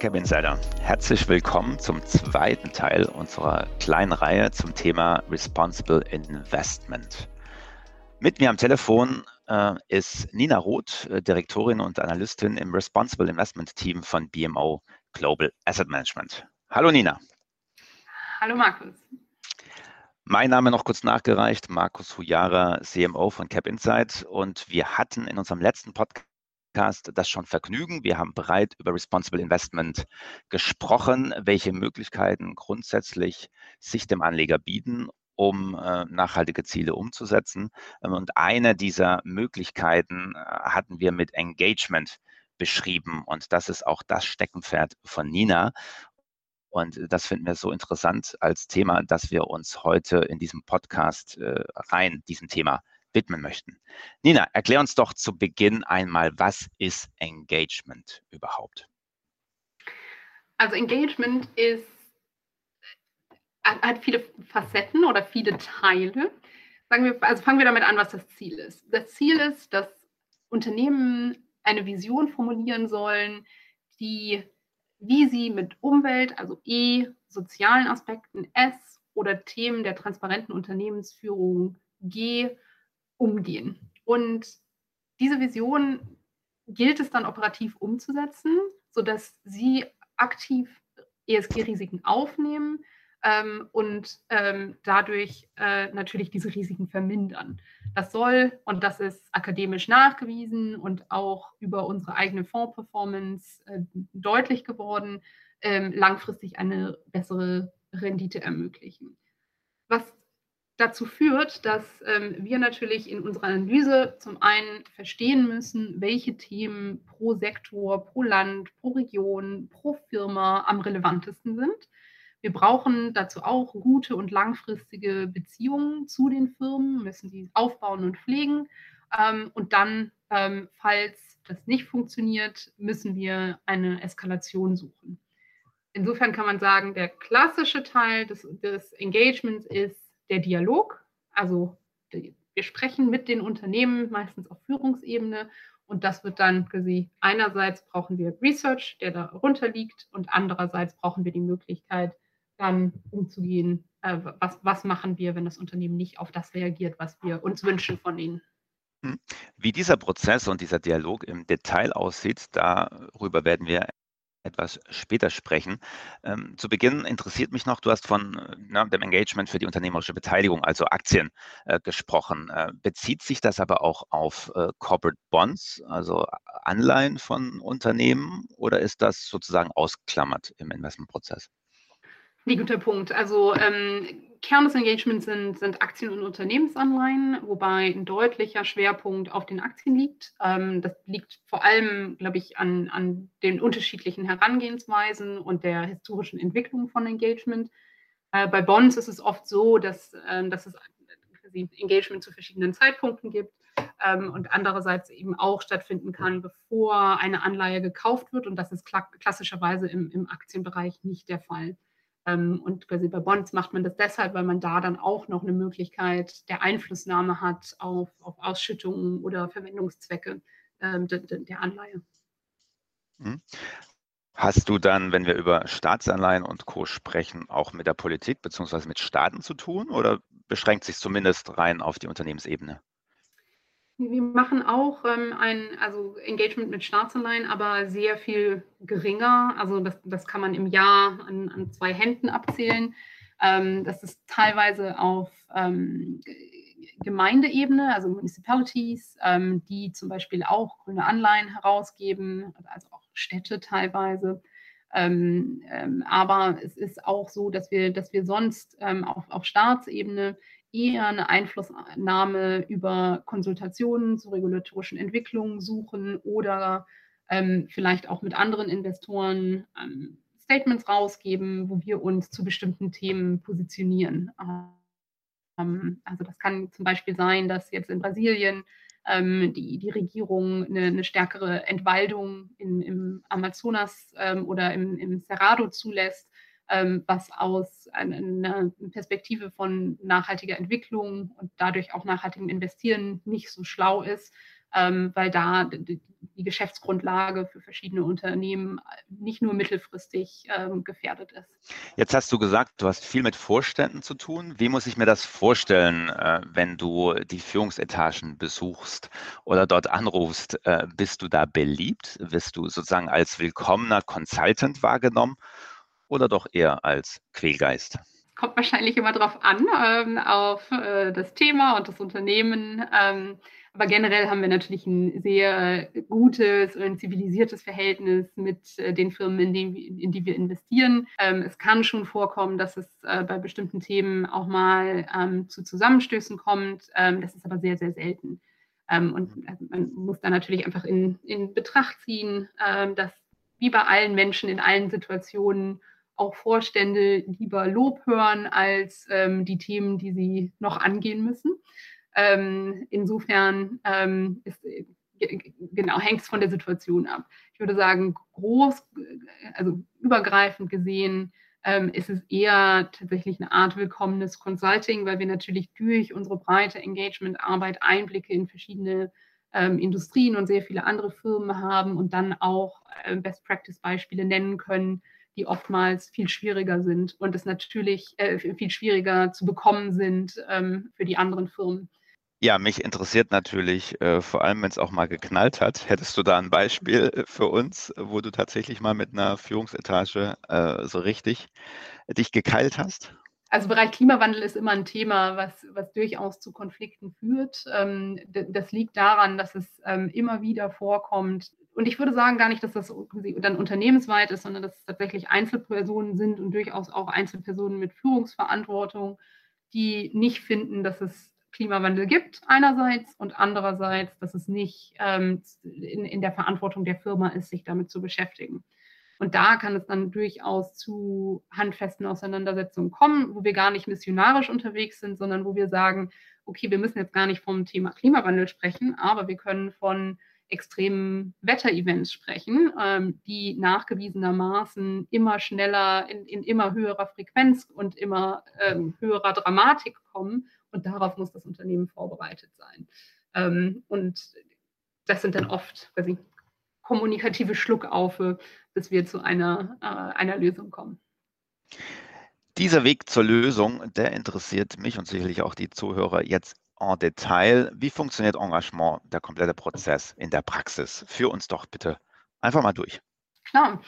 Cap Insider, herzlich willkommen zum zweiten Teil unserer kleinen Reihe zum Thema Responsible Investment. Mit mir am Telefon äh, ist Nina Roth, äh, Direktorin und Analystin im Responsible Investment Team von BMO Global Asset Management. Hallo Nina. Hallo Markus. Mein Name noch kurz nachgereicht, Markus Hujara, CMO von Cap Insight. Und wir hatten in unserem letzten Podcast Podcast das schon Vergnügen. Wir haben bereit über Responsible Investment gesprochen, welche Möglichkeiten grundsätzlich sich dem Anleger bieten, um äh, nachhaltige Ziele umzusetzen. Ähm, und eine dieser Möglichkeiten äh, hatten wir mit Engagement beschrieben. Und das ist auch das Steckenpferd von Nina. Und das finden wir so interessant als Thema, dass wir uns heute in diesem Podcast äh, rein diesem Thema widmen möchten. Nina, erklär uns doch zu Beginn einmal, was ist Engagement überhaupt? Also Engagement ist, hat viele Facetten oder viele Teile. Sagen wir, also fangen wir damit an, was das Ziel ist. Das Ziel ist, dass Unternehmen eine Vision formulieren sollen, die, wie sie mit Umwelt, also E, sozialen Aspekten S oder Themen der transparenten Unternehmensführung G umgehen. Und diese Vision gilt es dann operativ umzusetzen, sodass Sie aktiv ESG-Risiken aufnehmen ähm, und ähm, dadurch äh, natürlich diese Risiken vermindern. Das soll, und das ist akademisch nachgewiesen und auch über unsere eigene Fondsperformance äh, deutlich geworden, äh, langfristig eine bessere Rendite ermöglichen. Was dazu führt, dass ähm, wir natürlich in unserer Analyse zum einen verstehen müssen, welche Themen pro Sektor, pro Land, pro Region, pro Firma am relevantesten sind. Wir brauchen dazu auch gute und langfristige Beziehungen zu den Firmen, müssen die aufbauen und pflegen. Ähm, und dann, ähm, falls das nicht funktioniert, müssen wir eine Eskalation suchen. Insofern kann man sagen, der klassische Teil des, des Engagements ist der Dialog. Also wir sprechen mit den Unternehmen, meistens auf Führungsebene. Und das wird dann quasi, einerseits brauchen wir Research, der darunter liegt, und andererseits brauchen wir die Möglichkeit, dann umzugehen, äh, was, was machen wir, wenn das Unternehmen nicht auf das reagiert, was wir uns wünschen von ihnen. Hm. Wie dieser Prozess und dieser Dialog im Detail aussieht, darüber werden wir etwas später sprechen. Ähm, zu Beginn interessiert mich noch, du hast von äh, na, dem Engagement für die unternehmerische Beteiligung, also Aktien, äh, gesprochen. Äh, bezieht sich das aber auch auf äh, Corporate Bonds, also Anleihen von Unternehmen, oder ist das sozusagen ausklammert im Investmentprozess? Nee, guter Punkt. Also ähm, Kern des Engagements sind, sind Aktien- und Unternehmensanleihen, wobei ein deutlicher Schwerpunkt auf den Aktien liegt. Ähm, das liegt vor allem, glaube ich, an, an den unterschiedlichen Herangehensweisen und der historischen Entwicklung von Engagement. Äh, bei Bonds ist es oft so, dass, äh, dass es Engagement zu verschiedenen Zeitpunkten gibt ähm, und andererseits eben auch stattfinden kann, bevor eine Anleihe gekauft wird. Und das ist klassischerweise im, im Aktienbereich nicht der Fall. Ähm, und quasi bei Bonds macht man das deshalb, weil man da dann auch noch eine Möglichkeit der Einflussnahme hat auf, auf Ausschüttungen oder Verwendungszwecke ähm, der, der Anleihe. Mhm. Hast du dann, wenn wir über Staatsanleihen und Co. sprechen, auch mit der Politik bzw. mit Staaten zu tun oder beschränkt sich zumindest rein auf die Unternehmensebene? Wir machen auch ähm, ein also Engagement mit Staatsanleihen, aber sehr viel geringer. Also das, das kann man im Jahr an, an zwei Händen abzählen. Ähm, das ist teilweise auf ähm, Gemeindeebene, also Municipalities, ähm, die zum Beispiel auch grüne Anleihen herausgeben, also auch Städte teilweise. Ähm, ähm, aber es ist auch so, dass wir, dass wir sonst auf, auf Staatsebene eher eine Einflussnahme über Konsultationen zu regulatorischen Entwicklungen suchen oder ähm, vielleicht auch mit anderen Investoren ähm, Statements rausgeben, wo wir uns zu bestimmten Themen positionieren. Ähm, also das kann zum Beispiel sein, dass jetzt in Brasilien ähm, die, die Regierung eine, eine stärkere Entwaldung in, im Amazonas ähm, oder im, im Cerrado zulässt ähm, was aus einer Perspektive von nachhaltiger Entwicklung und dadurch auch nachhaltigem Investieren nicht so schlau ist. ähm, weil da die, die, Geschäftsgrundlage für verschiedene Unternehmen nicht nur mittelfristig ähm, gefährdet ist. Jetzt hast du gesagt, du hast viel mit Vorständen zu tun. Wie muss ich mir das vorstellen, äh, wenn du die Führungsetagen besuchst oder dort anrufst? Äh, bist du da beliebt? Wirst du sozusagen als willkommener Consultant wahrgenommen oder doch eher als Quälgeist? kommt wahrscheinlich immer darauf an, ähm, auf äh, das Thema und das Unternehmen. Ähm, aber generell haben wir natürlich ein sehr gutes und zivilisiertes Verhältnis mit äh, den Firmen, in, denen, in die wir investieren. Ähm, es kann schon vorkommen, dass es äh, bei bestimmten Themen auch mal ähm, zu Zusammenstößen kommt. Ähm, das ist aber sehr, sehr selten. Ähm, und also man muss da natürlich einfach in, in Betracht ziehen, dass wie bei allen Menschen in allen Situationen auch Vorstände lieber Lob hören als ähm, die Themen, die sie noch angehen müssen. Ähm, insofern ähm, ist, äh, genau, hängt es von der Situation ab. Ich würde sagen, groß, also übergreifend gesehen, ähm, ist es eher tatsächlich eine Art willkommenes Consulting, weil wir natürlich durch unsere breite Engagement-Arbeit Einblicke in verschiedene ähm, Industrien und sehr viele andere Firmen haben und dann auch äh, Best-Practice-Beispiele nennen können, die oftmals viel schwieriger sind und es natürlich äh, viel schwieriger zu bekommen sind ähm, für die anderen Firmen. Ja, mich interessiert natürlich, äh, vor allem wenn es auch mal geknallt hat. Hättest du da ein Beispiel für uns, wo du tatsächlich mal mit einer Führungsetage äh, so richtig dich gekeilt hast? Also Bereich Klimawandel ist immer ein Thema, was, was durchaus zu Konflikten führt. Ähm, das liegt daran, dass es ähm, immer wieder vorkommt, und ich würde sagen gar nicht, dass das dann unternehmensweit ist, sondern dass es tatsächlich Einzelpersonen sind und durchaus auch Einzelpersonen mit Führungsverantwortung, die nicht finden, dass es Klimawandel gibt einerseits und andererseits, dass es nicht ähm, in, in der Verantwortung der Firma ist, sich damit zu beschäftigen. Und da kann es dann durchaus zu handfesten Auseinandersetzungen kommen, wo wir gar nicht missionarisch unterwegs sind, sondern wo wir sagen, okay, wir müssen jetzt gar nicht vom Thema Klimawandel sprechen, aber wir können von extremen Wetterevents sprechen, ähm, die nachgewiesenermaßen immer schneller, in, in, immer höherer Frequenz und immer ähm, höherer Dramatik kommen. Und darauf muss das Unternehmen vorbereitet sein. Ähm, und das sind dann oft ich, kommunikative Schluckaufe, bis wir zu einer, äh, einer Lösung kommen. Dieser Weg zur Lösung, der interessiert mich und sicherlich auch die Zuhörer jetzt en Detail. Wie funktioniert Engagement, der komplette Prozess in der Praxis? Führ uns doch bitte einfach mal durch. Klar.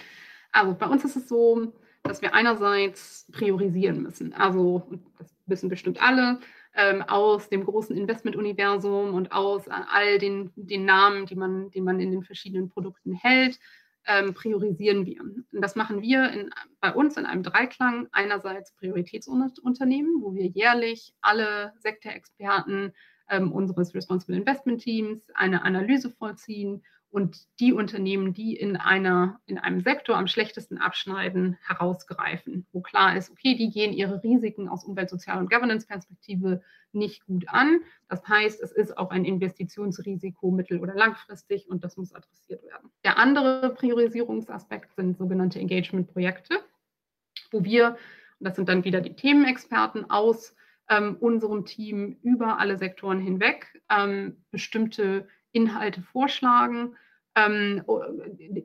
Also bei uns ist es so, dass wir einerseits priorisieren müssen. Also das wissen bestimmt alle ähm, aus dem großen Investment-Universum und aus all den, den Namen, die man, die man in den verschiedenen Produkten hält, ähm, priorisieren wir. Und das machen wir in, bei uns in einem Dreiklang. Einerseits Prioritätsunternehmen, wo wir jährlich alle Sektorexperten ähm, unseres Responsible Investment Teams eine Analyse vollziehen und die Unternehmen, die in, einer, in einem Sektor am schlechtesten abschneiden, herausgreifen, wo klar ist, okay, die gehen ihre Risiken aus Umwelt-, Sozial- und Governance-Perspektive nicht gut an. Das heißt, es ist auch ein Investitionsrisiko mittel- oder langfristig und das muss adressiert werden. Der andere Priorisierungsaspekt sind sogenannte Engagement-Projekte, wo wir, und das sind dann wieder die Themenexperten aus ähm, unserem Team über alle Sektoren hinweg, ähm, bestimmte Inhalte vorschlagen, ähm,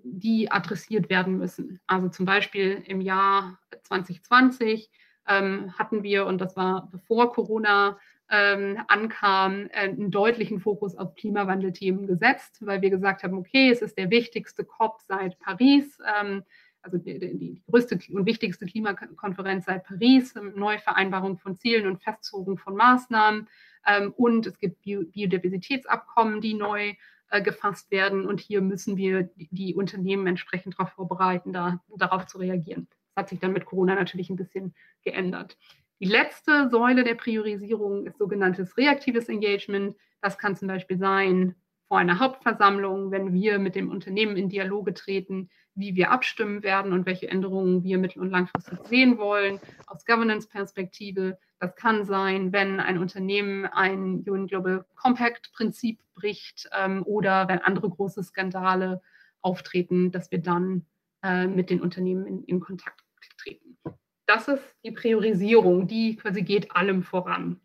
die adressiert werden müssen. Also zum Beispiel im Jahr 2020 ähm, hatten wir, und das war bevor Corona ähm, ankam, äh, einen deutlichen Fokus auf Klimawandelthemen gesetzt, weil wir gesagt haben, okay, es ist der wichtigste COP seit Paris, ähm, also die, die, größte und wichtigste Klimakonferenz seit Paris, Neuvereinbarung von Zielen und Festzogung von Maßnahmen. Ähm, und es gibt Biodiversitätsabkommen, die neu äh, gefasst werden. Und hier müssen wir die, Unternehmen entsprechend darauf vorbereiten, da, darauf zu reagieren. Das hat sich dann mit Corona natürlich ein bisschen geändert. Die letzte Säule der Priorisierung ist sogenanntes reaktives Engagement. Das kann zum Beispiel sein vor einer Hauptversammlung, wenn wir mit dem Unternehmen in Dialoge treten, wie wir abstimmen werden und welche Änderungen wir mittel- und langfristig sehen wollen aus Governance-Perspektive. Das kann sein, wenn ein Unternehmen ein UN Global Compact-Prinzip bricht ähm, oder wenn andere große Skandale auftreten, dass wir dann äh, mit den Unternehmen in, in Kontakt treten. Das ist die Priorisierung, die quasi geht allem voran.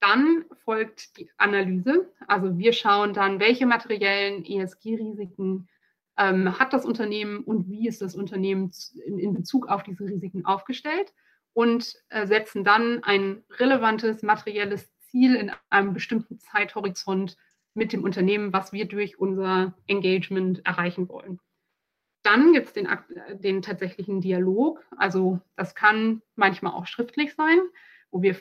Dann folgt die Analyse. Also wir schauen dann, welche materiellen ESG-Risiken ähm, hat das Unternehmen und wie ist das Unternehmen in, in Bezug auf diese Risiken aufgestellt und äh, setzen dann ein relevantes materielles Ziel in einem bestimmten Zeithorizont mit dem Unternehmen, was wir durch unser Engagement erreichen wollen. Dann gibt es den, den tatsächlichen Dialog. Also das kann manchmal auch schriftlich sein, wo wir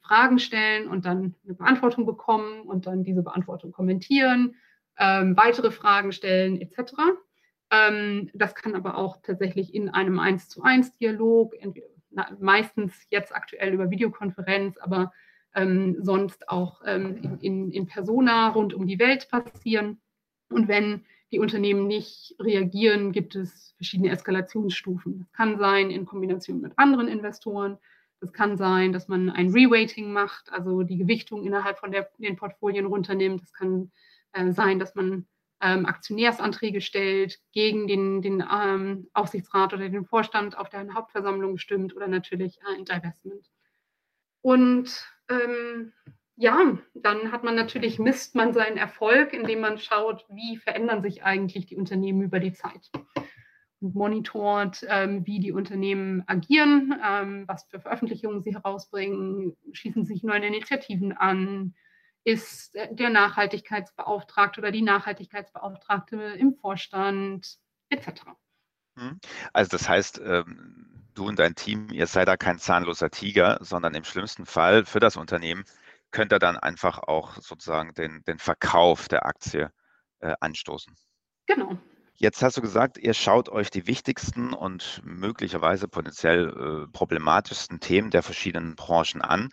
Fragen stellen und dann eine Beantwortung bekommen und dann diese Beantwortung kommentieren, ähm, weitere Fragen stellen etc. Ähm, das kann aber auch tatsächlich in einem 1 zu 1 Dialog, meistens jetzt aktuell über Videokonferenz, aber ähm, sonst auch ähm, in, in Persona rund um die Welt passieren. Und wenn die Unternehmen nicht reagieren, gibt es verschiedene Eskalationsstufen. Das kann sein in Kombination mit anderen Investoren. Das kann sein, dass man ein Reweighting macht, also die Gewichtung innerhalb von der, den Portfolien runternimmt. Das kann äh, sein, dass man ähm, Aktionärsanträge stellt, gegen den, den ähm, Aufsichtsrat oder den Vorstand auf der Hauptversammlung stimmt oder natürlich ein Divestment. Und ähm, ja, dann hat man natürlich, misst man seinen Erfolg, indem man schaut, wie verändern sich eigentlich die Unternehmen über die Zeit monitort, ähm, wie die Unternehmen agieren, ähm, was für Veröffentlichungen sie herausbringen, schließen sich neue Initiativen an, ist der Nachhaltigkeitsbeauftragte oder die Nachhaltigkeitsbeauftragte im Vorstand etc. Hm. Also das heißt, ähm, du und dein Team, ihr seid da kein zahnloser Tiger, sondern im schlimmsten Fall für das Unternehmen könnt ihr dann einfach auch sozusagen den, den Verkauf der Aktie äh, anstoßen. Genau. Jetzt hast du gesagt, ihr schaut euch die wichtigsten und möglicherweise potenziell äh, problematischsten Themen der verschiedenen Branchen an.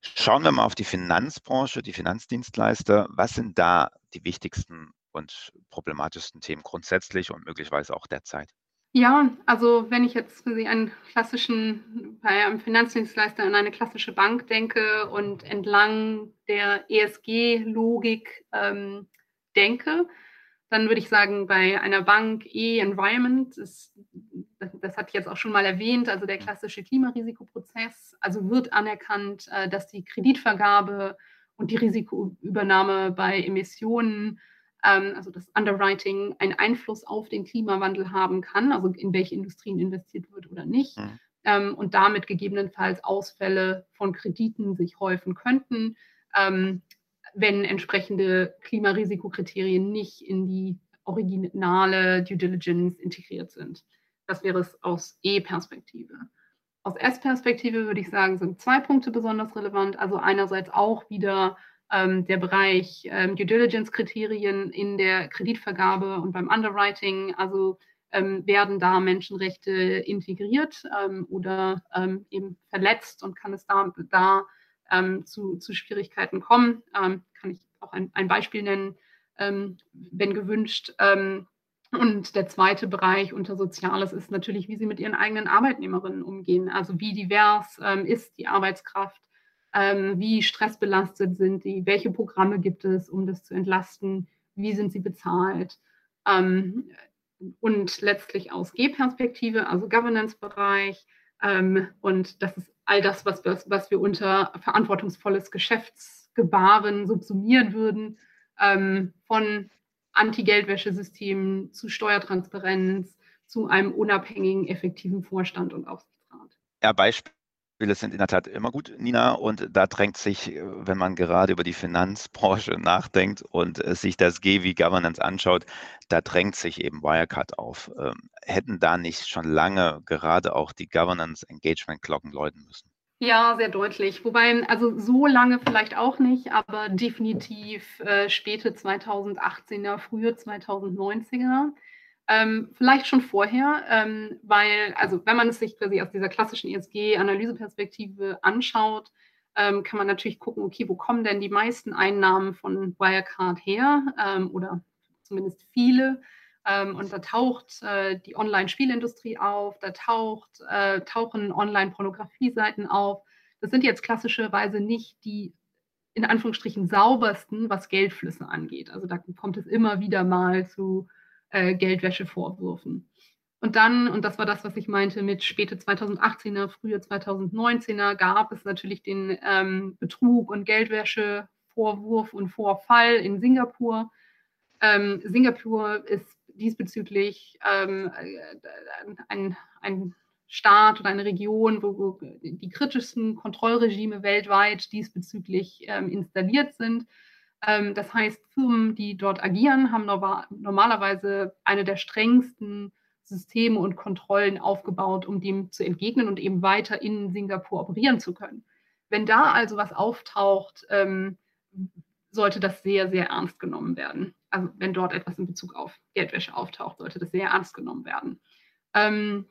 Schauen wir mal auf die Finanzbranche, die Finanzdienstleister. Was sind da die wichtigsten und problematischsten Themen grundsätzlich und möglicherweise auch derzeit? Ja, also wenn ich jetzt für Sie einen klassischen, bei einem Finanzdienstleister an eine klassische Bank denke und entlang der ESG-Logik ähm, denke, dann würde ich sagen, bei einer Bank E-Environment, das, das hatte ich jetzt auch schon mal erwähnt, also der klassische Klimarisikoprozess, also wird anerkannt, äh, dass die Kreditvergabe und die Risikoübernahme bei Emissionen ähm, also das Underwriting, einen Einfluss auf den Klimawandel haben kann, also in welche Industrien investiert wird oder nicht. Mhm. Ähm, und damit gegebenenfalls Ausfälle von Krediten sich häufen könnten, ähm, wenn entsprechende Klimarisikokraterien nicht in die originale Due Diligence integriert sind. Das wäre es aus E-Perspektive. Aus S-Perspektive würde ich sagen, sind zwei Punkte besonders relevant. Also einerseits auch wieder ähm, der Bereich ähm, Due Diligence-Kriterien in der Kreditvergabe und beim Underwriting. Also ähm, werden da Menschenrechte integriert ähm, oder ähm, eben verletzt und kann es da, da ähm, zu, zu, Schwierigkeiten kommen. Auch ein, ein Beispiel nennen, wenn gewünscht. Und der zweite Bereich unter Soziales ist natürlich, wie sie mit ihren eigenen Arbeitnehmerinnen umgehen. Also wie divers ähm, ist die Arbeitskraft, ähm, wie stressbelastet sind die, welche Programme gibt es, um das zu entlasten, wie sind sie bezahlt. Ähm, und letztlich aus G-Perspektive, also Governance-Bereich. Ähm, und das ist all das, was, was, was wir unter verantwortungsvolles Geschäftsgebaren subsumieren würden, ähm, von Anti-Geldwäschesystemen zu Steuertransparenz zu einem unabhängigen, effektiven Vorstand und Aufsichtsrat. Ja, Beispiel sind in der Tat immer gut, Nina. Und da drängt sich, äh, wenn man gerade über die Finanzbranche nachdenkt und äh, sich das G wie Governance anschaut, da drängt sich eben Wirecard auf. Ähm, hätten da nicht schon lange gerade auch die Governance-Engagement-Glocken läuten müssen? Ja, sehr deutlich. Wobei, also so lange vielleicht auch nicht, aber definitiv äh, späte 2018er, frühe 2090er. Ähm, vielleicht schon vorher, ähm, weil, also wenn man es sich quasi aus dieser klassischen ESG-Analyseperspektive anschaut, ähm, kann man natürlich gucken, okay, wo kommen denn die meisten Einnahmen von Wirecard her ähm, oder zumindest viele. Ähm, und da taucht äh, die Online-Spielindustrie auf, da taucht, äh, tauchen Online-Pornografie-Seiten auf. Das sind jetzt klassischerweise nicht die in Anführungsstrichen saubersten, was Geldflüsse angeht. Also da kommt es immer wieder mal zu äh, Geldwäschevorwürfen. Und dann, und das war das, was ich meinte, mit späte 2018er, frühe 2019er gab es natürlich den ähm, Betrug und Geldwäsche-Vorwurf und Vorfall in Singapur. Ähm, Singapur ist diesbezüglich ähm, ein, ein Staat oder eine Region, wo, wo die kritischsten Kontrollregime weltweit diesbezüglich ähm, installiert sind. Ähm, das heißt, Firmen, die dort agieren, haben normalerweise eine der strengsten Systeme und Kontrollen aufgebaut, um dem zu entgegnen und eben weiter in Singapur operieren zu können. Wenn da also was auftaucht, ähm, sollte das sehr, sehr ernst genommen werden. Also wenn dort etwas in Bezug auf Geldwäsche auftaucht, sollte das sehr ernst genommen werden. Ähm,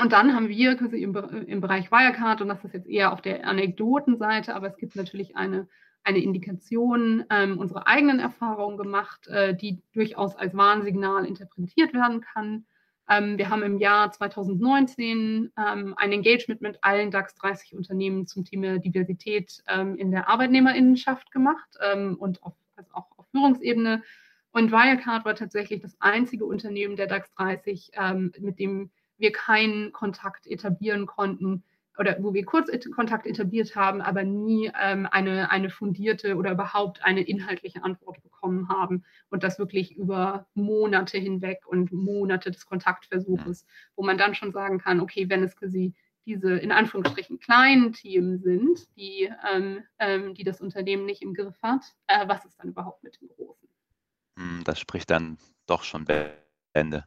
und dann haben wir quasi im, im, Bereich Wirecard, und das ist jetzt eher auf der Anekdotenseite, aber es gibt natürlich eine, eine Indikation ähm, unserer eigenen Erfahrungen gemacht, äh, die durchaus als Warnsignal interpretiert werden kann. Ähm, wir haben im Jahr 2019 ähm, ein Engagement mit allen DAX 30 Unternehmen zum Thema Diversität ähm, in der Arbeitnehmerinnenschaft gemacht ähm, und auf, also auch auf Führungsebene. Und Wirecard war tatsächlich das einzige Unternehmen der DAX 30, ähm, mit dem wir keinen Kontakt etablieren konnten oder wo wir kurz Kontakt etabliert haben, aber nie ähm, eine, eine fundierte oder überhaupt eine inhaltliche Antwort bekommen haben und das wirklich über Monate hinweg und Monate des Kontaktversuches, wo man dann schon sagen kann, okay, wenn es quasi diese in Anführungsstrichen kleinen Themen sind, die, ähm, ähm, die das Unternehmen nicht im Griff hat, äh, was ist dann überhaupt mit den großen? Hm, das spricht dann doch schon Bände.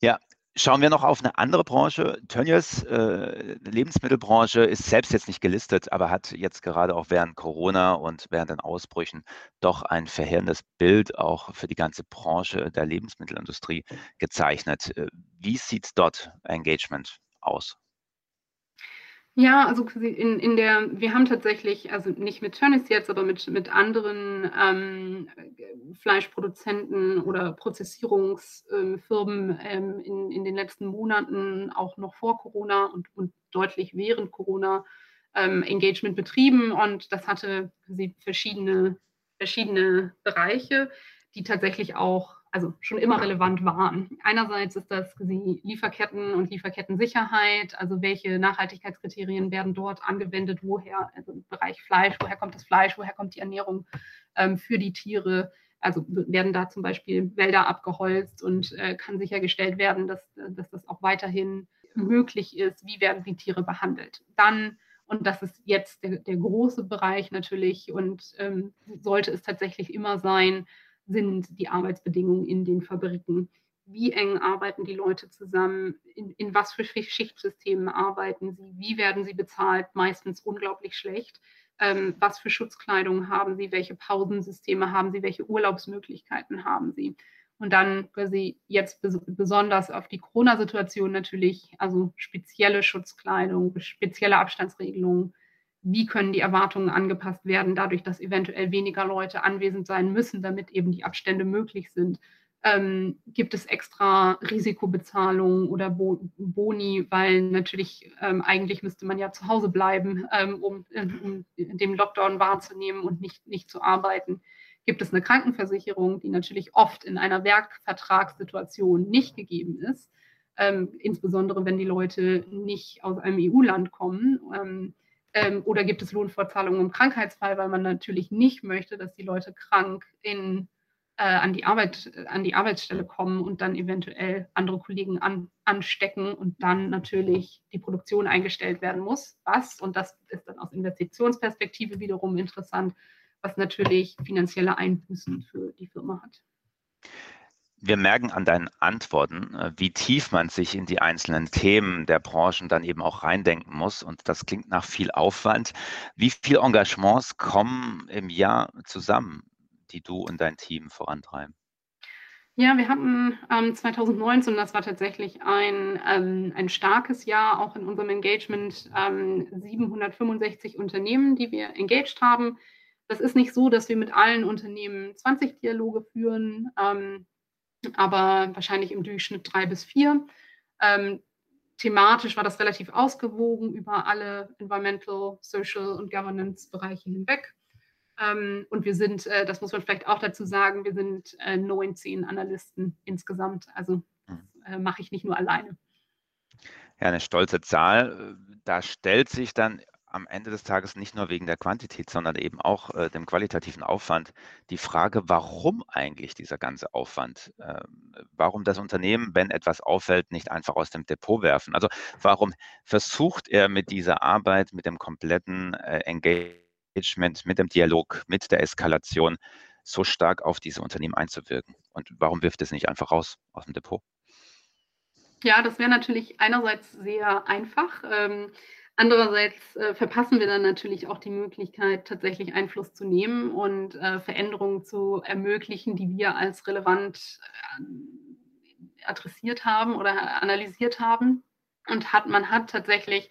Ja, Schauen wir noch auf eine andere Branche. Tönnies, äh, Lebensmittelbranche, ist selbst jetzt nicht gelistet, aber hat jetzt gerade auch während Corona und während den Ausbrüchen doch ein verheerendes Bild auch für die ganze Branche der Lebensmittelindustrie gezeichnet. Äh, wie sieht dort Engagement aus? Ja, also in, in der, wir haben tatsächlich, also nicht mit Tönnies jetzt, aber mit, mit anderen ähm, Fleischproduzenten oder Prozessierungsfirmen ähm, in, in den letzten Monaten, auch noch vor Corona und, und deutlich während Corona, ähm, Engagement betrieben. Und das hatte verschiedene, verschiedene Bereiche, die tatsächlich auch also schon immer relevant waren. Einerseits ist das die Lieferketten und Lieferkettensicherheit, also welche Nachhaltigkeitskriterien werden dort angewendet, woher, also im Bereich Fleisch, woher kommt das Fleisch, woher kommt die Ernährung ähm, für die Tiere. Also werden da zum Beispiel Wälder abgeholzt und äh, kann sichergestellt werden, dass, dass das auch weiterhin möglich ist, wie werden die Tiere behandelt. Dann und das ist jetzt der, der große Bereich natürlich und ähm, sollte es tatsächlich immer sein, sind die Arbeitsbedingungen in den Fabriken? Wie eng arbeiten die Leute zusammen? In, in was für Schichtsystemen arbeiten sie? Wie werden sie bezahlt? Meistens unglaublich schlecht. Ähm, was für Schutzkleidung haben sie? Welche Pausensysteme haben sie? Welche Urlaubsmöglichkeiten haben sie? Und dann quasi jetzt bes besonders auf die Corona-Situation natürlich, also spezielle Schutzkleidung, spezielle Abstandsregelungen, wie können die Erwartungen angepasst werden, dadurch, dass eventuell weniger Leute anwesend sein müssen, damit eben die Abstände möglich sind. Ähm, gibt es extra Risikobezahlungen oder Bo Boni, weil natürlich ähm, eigentlich müsste man ja zu Hause bleiben, ähm, um, äh, um, den Lockdown wahrzunehmen und nicht, nicht zu arbeiten. Gibt es eine Krankenversicherung, die natürlich oft in einer Werkvertragssituation nicht gegeben ist, ähm, insbesondere wenn die Leute nicht aus einem EU-Land kommen ähm, oder gibt es Lohnfortzahlungen im Krankheitsfall, weil man natürlich nicht möchte, dass die Leute krank in, äh, an, die Arbeit, an die Arbeitsstelle kommen und dann eventuell andere Kollegen an, anstecken und dann natürlich die Produktion eingestellt werden muss. Was, und das ist dann aus Investitionsperspektive wiederum interessant, was natürlich finanzielle Einbußen für die Firma hat wir merken an deinen Antworten, äh, wie tief man sich in die einzelnen Themen der Branchen dann eben auch reindenken muss. Und das klingt nach viel Aufwand. Wie viele Engagements kommen im Jahr zusammen, die du und dein Team vorantreiben? Ja, wir hatten ähm, 2019, das war tatsächlich ein, ähm, ein starkes Jahr, auch in unserem Engagement, ähm, 765 Unternehmen, die wir engaged haben. Das ist nicht so, dass wir mit allen Unternehmen 20 Dialoge führen. Ähm, aber wahrscheinlich im Durchschnitt drei bis vier. Ähm, thematisch war das relativ ausgewogen über alle Environmental, Social und Governance-Bereiche hinweg. Ähm, und wir sind, äh, das muss man vielleicht auch dazu sagen, wir sind äh, 19 Analysten insgesamt. Also mhm. äh, mache ich nicht nur alleine. Ja, eine stolze Zahl. Da stellt sich dann am Ende des Tages nicht nur wegen der Quantität, sondern eben auch äh, dem qualitativen Aufwand die Frage, warum eigentlich dieser ganze Aufwand? Äh, warum das Unternehmen, wenn etwas auffällt, nicht einfach aus dem Depot werfen? Also warum versucht er mit dieser Arbeit, mit dem kompletten äh, Engagement, mit dem Dialog, mit der Eskalation so stark auf diese Unternehmen einzuwirken? Und warum wirft es nicht einfach raus aus dem Depot? Ja, das wäre natürlich einerseits sehr einfach. Ähm, Andererseits äh, verpassen wir dann natürlich auch die Möglichkeit, tatsächlich Einfluss zu nehmen und äh, Veränderungen zu ermöglichen, die wir als relevant äh, adressiert haben oder analysiert haben. Und hat, man hat tatsächlich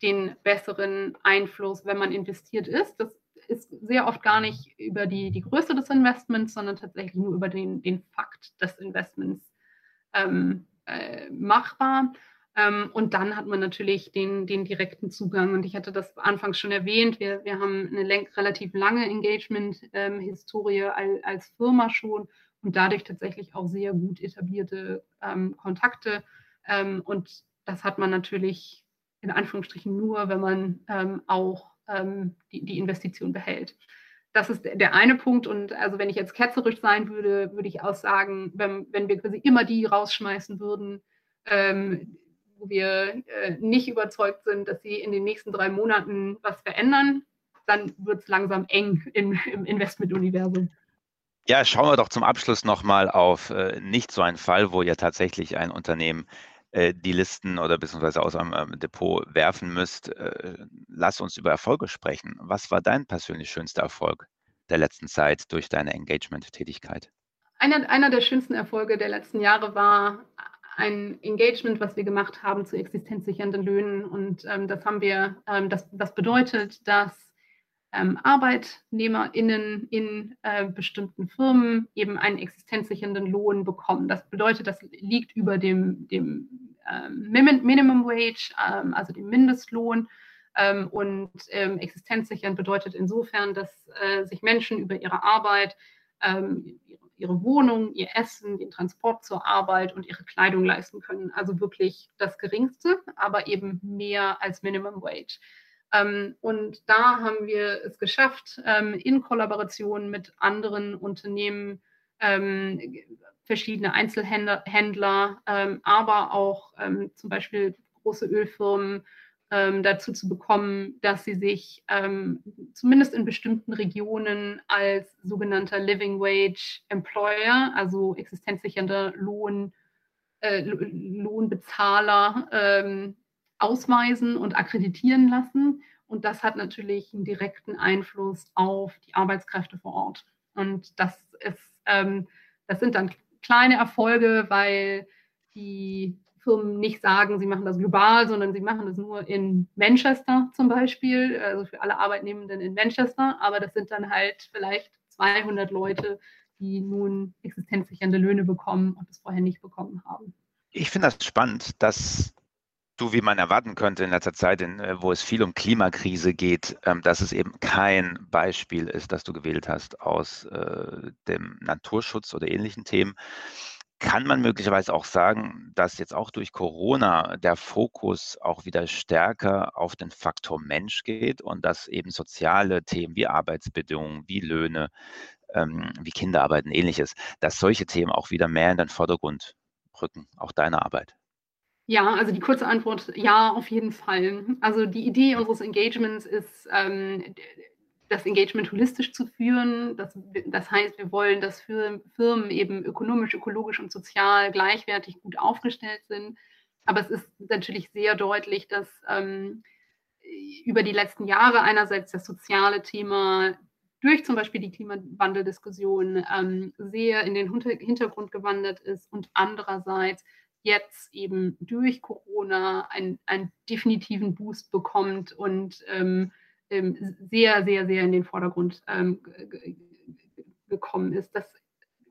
den besseren Einfluss, wenn man investiert ist. Das ist sehr oft gar nicht über die, die Größe des Investments, sondern tatsächlich nur über den, den Fakt des Investments ähm, äh, machbar. Ähm, und dann hat man natürlich den, den direkten Zugang. Und ich hatte das anfangs schon erwähnt, wir, wir haben eine relativ lange Engagement-Historie als, als, Firma schon und dadurch tatsächlich auch sehr gut etablierte ähm, Kontakte. Ähm, und das hat man natürlich in Anführungsstrichen nur, wenn man ähm, auch ähm, die, die Investition behält das ist der eine Punkt. Und also wenn ich jetzt ketzerisch sein würde, würde ich auch sagen, wenn, wenn wir quasi immer die rausschmeißen würden, ähm, wo wir äh, nicht überzeugt sind, dass sie in den nächsten drei Monaten was verändern, dann wird es langsam eng im, im Investmentuniversum. Ja, schauen wir doch zum Abschluss nochmal auf äh, nicht so einen Fall, wo ihr tatsächlich ein Unternehmen äh, die Listen oder beziehungsweise aus einem ähm, Depot werfen müsst. Äh, lass uns über Erfolge sprechen. Was war dein persönlich schönster Erfolg der letzten Zeit durch deine Engagement-Tätigkeit? Einer, einer der schönsten Erfolge der letzten Jahre war ein Engagement, was wir gemacht haben zu existenzsichernden Löhnen. Und ähm, das haben wir, ähm, das, das bedeutet, dass ähm, ArbeitnehmerInnen in äh, bestimmten Firmen eben einen existenzsichernden Lohn bekommen. Das bedeutet, das liegt über dem, dem ähm, Minimum Wage, ähm, also dem Mindestlohn. Ähm, und ähm, existenzsichern bedeutet insofern, dass äh, sich Menschen über ihre Arbeit, ähm, ihre Wohnung, ihr Essen, den Transport zur Arbeit und ihre Kleidung leisten können. Also wirklich das Geringste, aber eben mehr als Minimum Wage. Ähm, und da haben wir es geschafft, ähm, in Kollaboration mit anderen Unternehmen, ähm, verschiedene Einzelhändler, ähm, aber auch ähm, zum Beispiel große Ölfirmen, ähm, dazu zu bekommen, dass sie sich ähm, zumindest in bestimmten Regionen als sogenannter Living Wage Employer, also existenzsichernder Lohn, äh, Lohnbezahler, ähm, ausweisen und akkreditieren lassen. Und das hat natürlich einen direkten Einfluss auf die Arbeitskräfte vor Ort. Und das ist, ähm, das sind dann kleine Erfolge, weil die Firmen nicht sagen, sie machen das global, sondern sie machen das nur in Manchester zum Beispiel, also für alle Arbeitnehmenden in Manchester. Aber das sind dann halt vielleicht 200 Leute, die nun existenzsichernde Löhne bekommen und das vorher nicht bekommen haben. Ich finde das spannend, dass du, wie man erwarten könnte in letzter Zeit, in, äh, wo es viel um Klimakrise geht, ähm, dass es eben kein Beispiel ist, das du gewählt hast aus äh, dem Naturschutz oder ähnlichen Themen, kann man möglicherweise auch sagen, dass jetzt auch durch Corona der Fokus auch wieder stärker auf den Faktor Mensch geht und dass eben soziale Themen wie Arbeitsbedingungen, wie Löhne, ähm, wie Kinderarbeit und ähnliches, dass solche Themen auch wieder mehr in den Vordergrund rücken, auch deine Arbeit? Ja, also die kurze Antwort, ja, auf jeden Fall. Also die Idee unseres Engagements ist, ähm, das Engagement holistisch zu führen. Das, das heißt, wir wollen, dass Firmen eben ökonomisch, ökologisch und sozial gleichwertig gut aufgestellt sind. Aber es ist natürlich sehr deutlich, dass ähm, über die letzten Jahre einerseits das soziale Thema durch zum Beispiel die Klimawandeldiskussion ähm, sehr in den Hintergrund gewandert ist und andererseits jetzt eben durch Corona einen, einen definitiven Boost bekommt und ähm, sehr, sehr, sehr in den Vordergrund ähm, gekommen ist. Das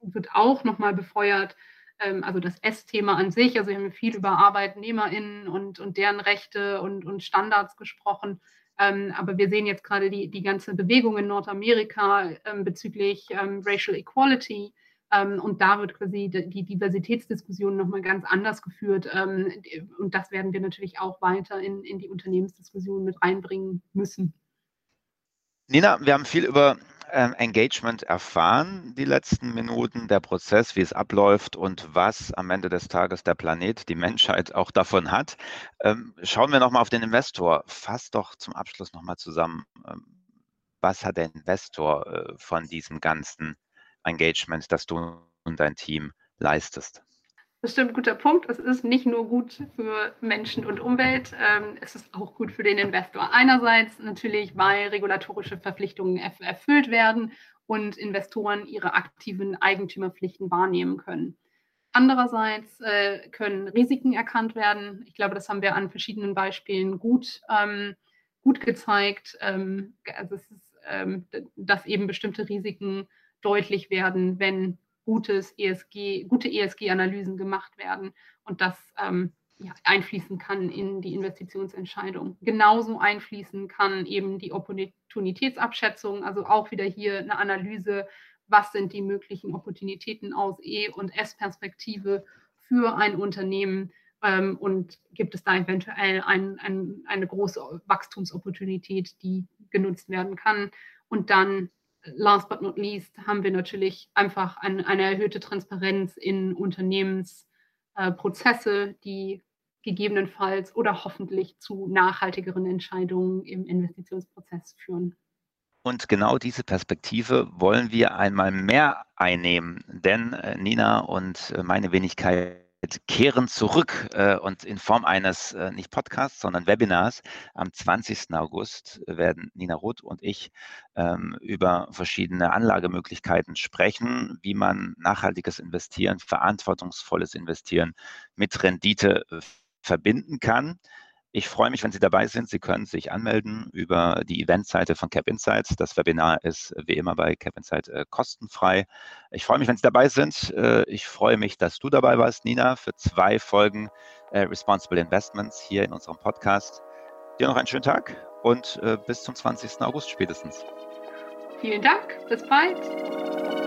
wird auch nochmal befeuert, ähm, also das S-Thema an sich. Also wir haben viel über ArbeitnehmerInnen und, und deren Rechte und, und Standards gesprochen. Ähm, aber wir sehen jetzt gerade die, die ganze Bewegung in Nordamerika ähm, bezüglich ähm, Racial Equality, Ähm, und da wird quasi die Diversitätsdiskussion nochmal ganz anders geführt. Ähm, und das werden wir natürlich auch weiter in, in die Unternehmensdiskussion mit reinbringen müssen. Nina, wir haben viel über ähm, Engagement erfahren, die letzten Minuten, der Prozess, wie es abläuft und was am Ende des Tages der Planet, die Menschheit auch davon hat. Ähm, schauen wir nochmal auf den Investor. Fass doch zum Abschluss nochmal zusammen. Ähm, was hat der Investor äh, von diesem ganzen Engagement, das du und dein Team leistest? Das stimmt, guter Punkt. Es ist nicht nur gut für Menschen und Umwelt, ähm, es ist auch gut für den Investor. Einerseits natürlich, weil regulatorische Verpflichtungen erf erfüllt werden und Investoren ihre aktiven Eigentümerpflichten wahrnehmen können. Andererseits äh, können Risiken erkannt werden. Ich glaube, das haben wir an verschiedenen Beispielen gut, ähm, gut gezeigt, ähm, also ist, ähm, dass eben bestimmte Risiken deutlich werden, wenn gutes ESG, gute ESG-Analysen gemacht werden und das ähm, ja, einfließen kann in die Investitionsentscheidung. Genauso einfließen kann eben die Opportunitätsabschätzung, also auch wieder hier eine Analyse, was sind die möglichen Opportunitäten aus E- und S-Perspektive für ein Unternehmen ähm, und gibt es da eventuell ein, ein, eine große Wachstumsopportunität, die genutzt werden kann. Und dann last but not least haben wir natürlich einfach ein, eine erhöhte Transparenz in Unternehmensprozesse, äh, die gegebenenfalls oder hoffentlich zu nachhaltigeren Entscheidungen im Investitionsprozess führen. Und genau diese Perspektive wollen wir einmal mehr einnehmen, denn äh, Nina und äh, meine Wenigkeit kehren zurück äh, und in Form eines äh, nicht Podcasts, sondern Webinars am 20. August werden Nina Roth und ich ähm, über verschiedene Anlagemöglichkeiten sprechen, wie man nachhaltiges Investieren, verantwortungsvolles Investieren mit Rendite äh, verbinden kann. Ich freue mich, wenn Sie dabei sind. Sie können sich anmelden über die Eventseite von Cap Insights. Das Webinar ist wie immer bei Cap Insight äh, kostenfrei. Ich freue mich, wenn Sie dabei sind. Äh, ich freue mich, dass du dabei warst, Nina, für zwei Folgen äh, Responsible Investments hier in unserem Podcast. Dir noch einen schönen Tag und bis zum 20. August spätestens. Vielen Dank. Bis bald.